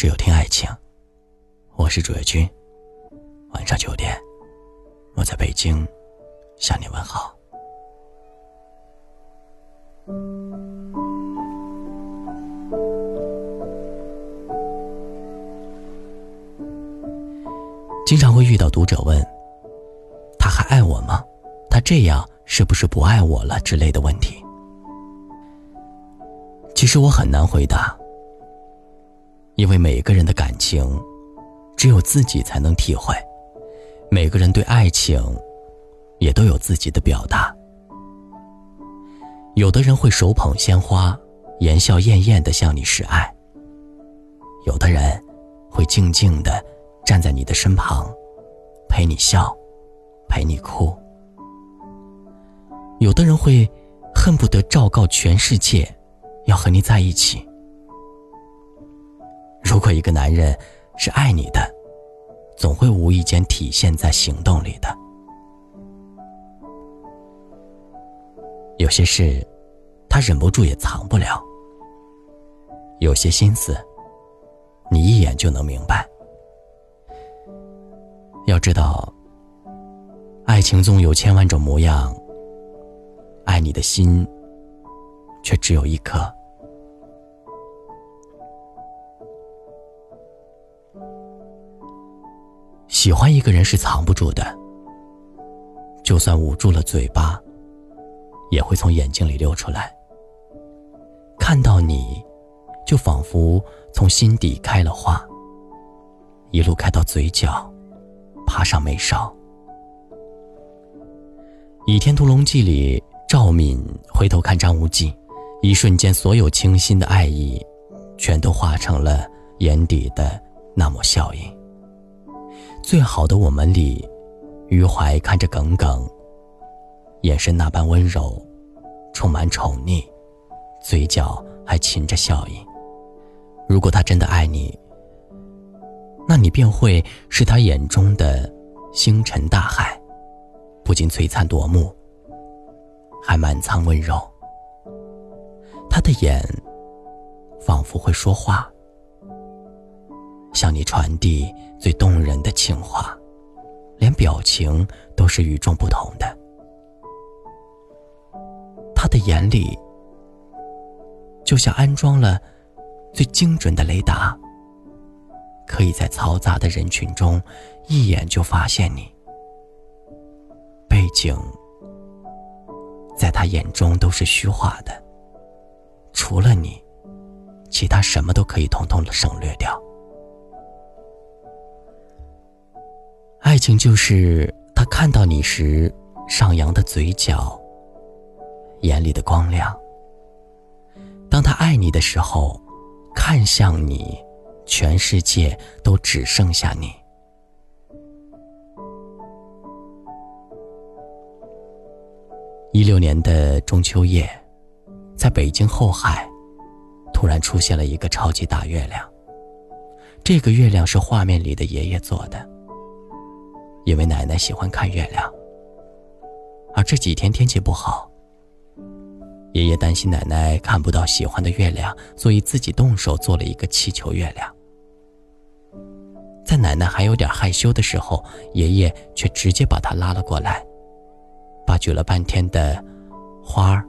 是有听爱情，我是主页君。晚上九点，我在北京向你问好。经常会遇到读者问：“他还爱我吗？他这样是不是不爱我了？”之类的问题。其实我很难回答。因为每个人的感情，只有自己才能体会。每个人对爱情，也都有自己的表达。有的人会手捧鲜花，言笑晏晏的向你示爱；有的人会静静的站在你的身旁，陪你笑，陪你哭；有的人会恨不得昭告全世界，要和你在一起。如果一个男人是爱你的，总会无意间体现在行动里的。有些事，他忍不住也藏不了；有些心思，你一眼就能明白。要知道，爱情中有千万种模样，爱你的心，却只有一颗。喜欢一个人是藏不住的，就算捂住了嘴巴，也会从眼睛里流出来。看到你，就仿佛从心底开了花，一路开到嘴角，爬上眉梢。《倚天屠龙记》里，赵敏回头看张无忌，一瞬间，所有倾心的爱意，全都化成了眼底的那抹笑意。最好的我们里，余淮看着耿耿，眼神那般温柔，充满宠溺，嘴角还噙着笑意。如果他真的爱你，那你便会是他眼中的星辰大海，不仅璀璨夺目，还满仓温柔。他的眼仿佛会说话。向你传递最动人的情话，连表情都是与众不同的。他的眼里，就像安装了最精准的雷达，可以在嘈杂的人群中一眼就发现你。背景在他眼中都是虚化的，除了你，其他什么都可以统统的省略掉。爱情就是他看到你时上扬的嘴角，眼里的光亮。当他爱你的时候，看向你，全世界都只剩下你。一六年的中秋夜，在北京后海，突然出现了一个超级大月亮。这个月亮是画面里的爷爷做的。因为奶奶喜欢看月亮，而这几天天气不好，爷爷担心奶奶看不到喜欢的月亮，所以自己动手做了一个气球月亮。在奶奶还有点害羞的时候，爷爷却直接把她拉了过来，把举了半天的花儿，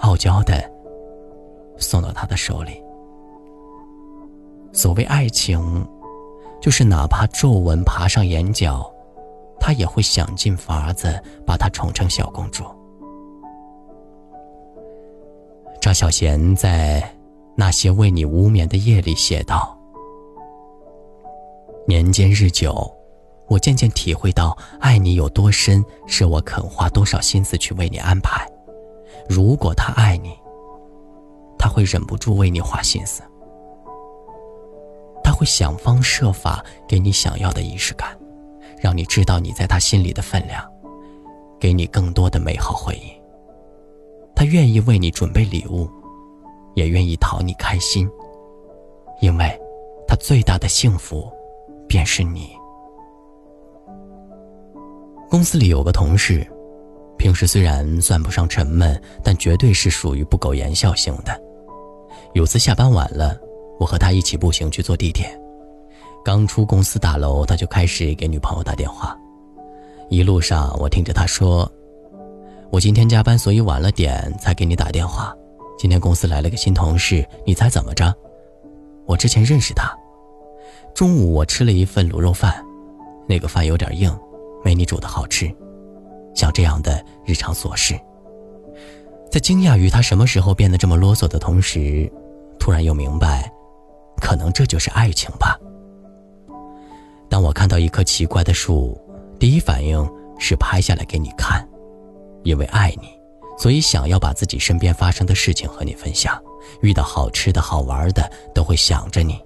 傲娇的送到她的手里。所谓爱情，就是哪怕皱纹爬上眼角。他也会想尽法子把她宠成小公主。张小娴在《那些为你无眠的夜》里写道：“年间日久，我渐渐体会到爱你有多深，是我肯花多少心思去为你安排。如果他爱你，他会忍不住为你花心思，他会想方设法给你想要的仪式感。”让你知道你在他心里的分量，给你更多的美好回忆。他愿意为你准备礼物，也愿意讨你开心，因为，他最大的幸福，便是你。公司里有个同事，平时虽然算不上沉闷，但绝对是属于不苟言笑型的。有次下班晚了，我和他一起步行去坐地铁。刚出公司大楼，他就开始给女朋友打电话。一路上，我听着他说：“我今天加班，所以晚了点才给你打电话。今天公司来了个新同事，你猜怎么着？我之前认识他。中午我吃了一份卤肉饭，那个饭有点硬，没你煮的好吃。像这样的日常琐事，在惊讶于他什么时候变得这么啰嗦的同时，突然又明白，可能这就是爱情吧。当我看到一棵奇怪的树。第一反应是拍下来给你看，因为爱你，所以想要把自己身边发生的事情和你分享。遇到好吃的好玩的，都会想着你。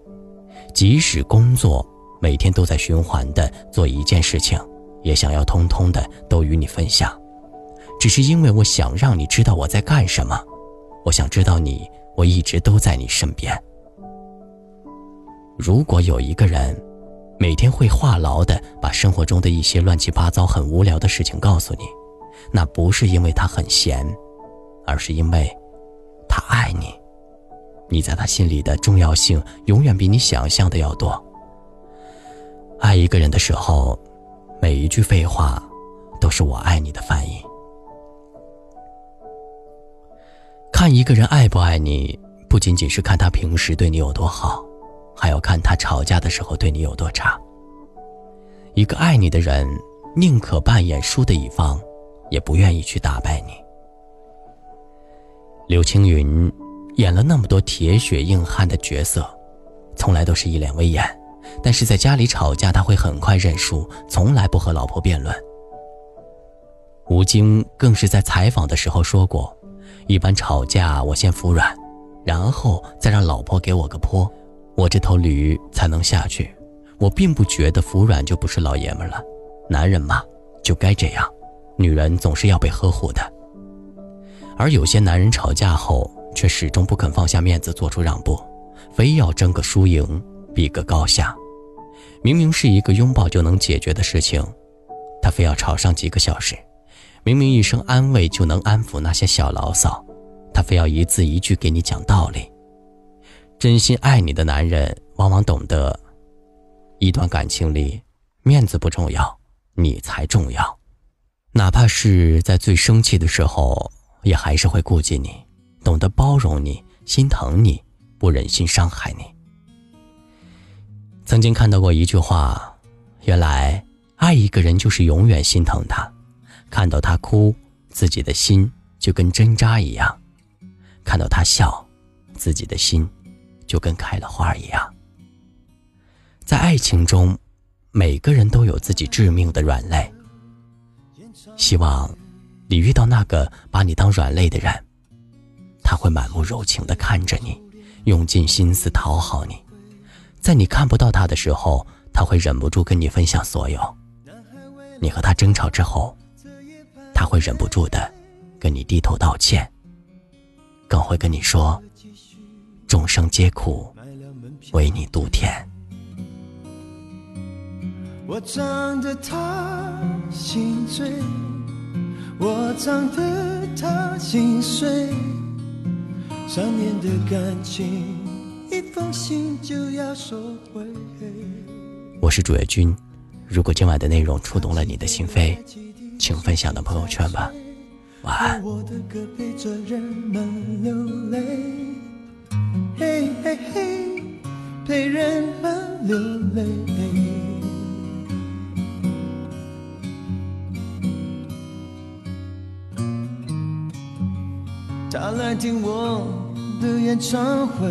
即使工作每天都在循环的做一件事情，也想要通通的都与你分享。只是因为我想让你知道我在干什么，我想知道你，我一直都在你身边。如果有一个人。每天会话痨的把生活中的一些乱七八糟、很无聊的事情告诉你，那不是因为他很闲，而是因为，他爱你。你在他心里的重要性永远比你想象的要多。爱一个人的时候，每一句废话，都是我爱你的翻译。看一个人爱不爱你，不仅仅是看他平时对你有多好。还要看他吵架的时候对你有多差。一个爱你的人，宁可扮演输的一方，也不愿意去打败你。刘青云演了那么多铁血硬汉的角色，从来都是一脸威严，但是在家里吵架他会很快认输，从来不和老婆辩论。吴京更是在采访的时候说过：“一般吵架我先服软，然后再让老婆给我个坡。”我这头驴才能下去。我并不觉得服软就不是老爷们了，男人嘛就该这样，女人总是要被呵护的。而有些男人吵架后却始终不肯放下面子做出让步，非要争个输赢，比个高下。明明是一个拥抱就能解决的事情，他非要吵上几个小时。明明一声安慰就能安抚那些小牢骚，他非要一字一句给你讲道理。真心爱你的男人，往往懂得，一段感情里，面子不重要，你才重要。哪怕是在最生气的时候，也还是会顾及你，懂得包容你，心疼你，不忍心伤害你。曾经看到过一句话，原来爱一个人就是永远心疼他，看到他哭，自己的心就跟针扎一样；看到他笑，自己的心。就跟开了花一样，在爱情中，每个人都有自己致命的软肋。希望你遇到那个把你当软肋的人，他会满目柔情的看着你，用尽心思讨好你。在你看不到他的时候，他会忍不住跟你分享所有。你和他争吵之后，他会忍不住的跟你低头道歉，更会跟你说。众生皆苦，唯你独甜。我唱得他心醉，我唱得他心碎。三年的感情，一封信就要收回。我是主页君，如果今晚的内容触动了你的心扉，请分享到朋友圈吧。晚安。嘿陪人们流泪。他来听我的演唱会，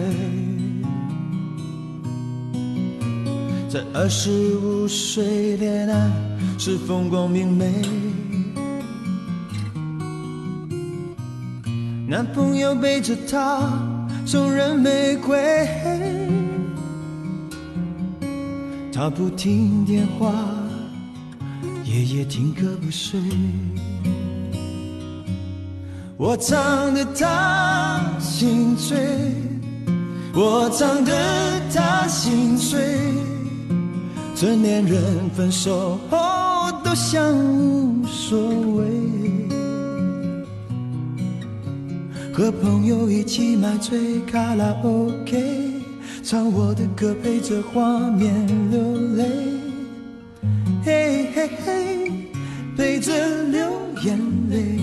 在二十五岁恋爱是风光明媚，男朋友背着她。送人玫瑰，他不听电话，夜夜听歌不睡。我唱得他心醉，我唱得他心碎。成年人分手后都像无所谓。和朋友一起买醉卡拉 OK，唱我的歌，陪着画面流泪，嘿嘿嘿，陪着流眼泪。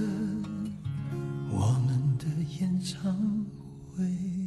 away.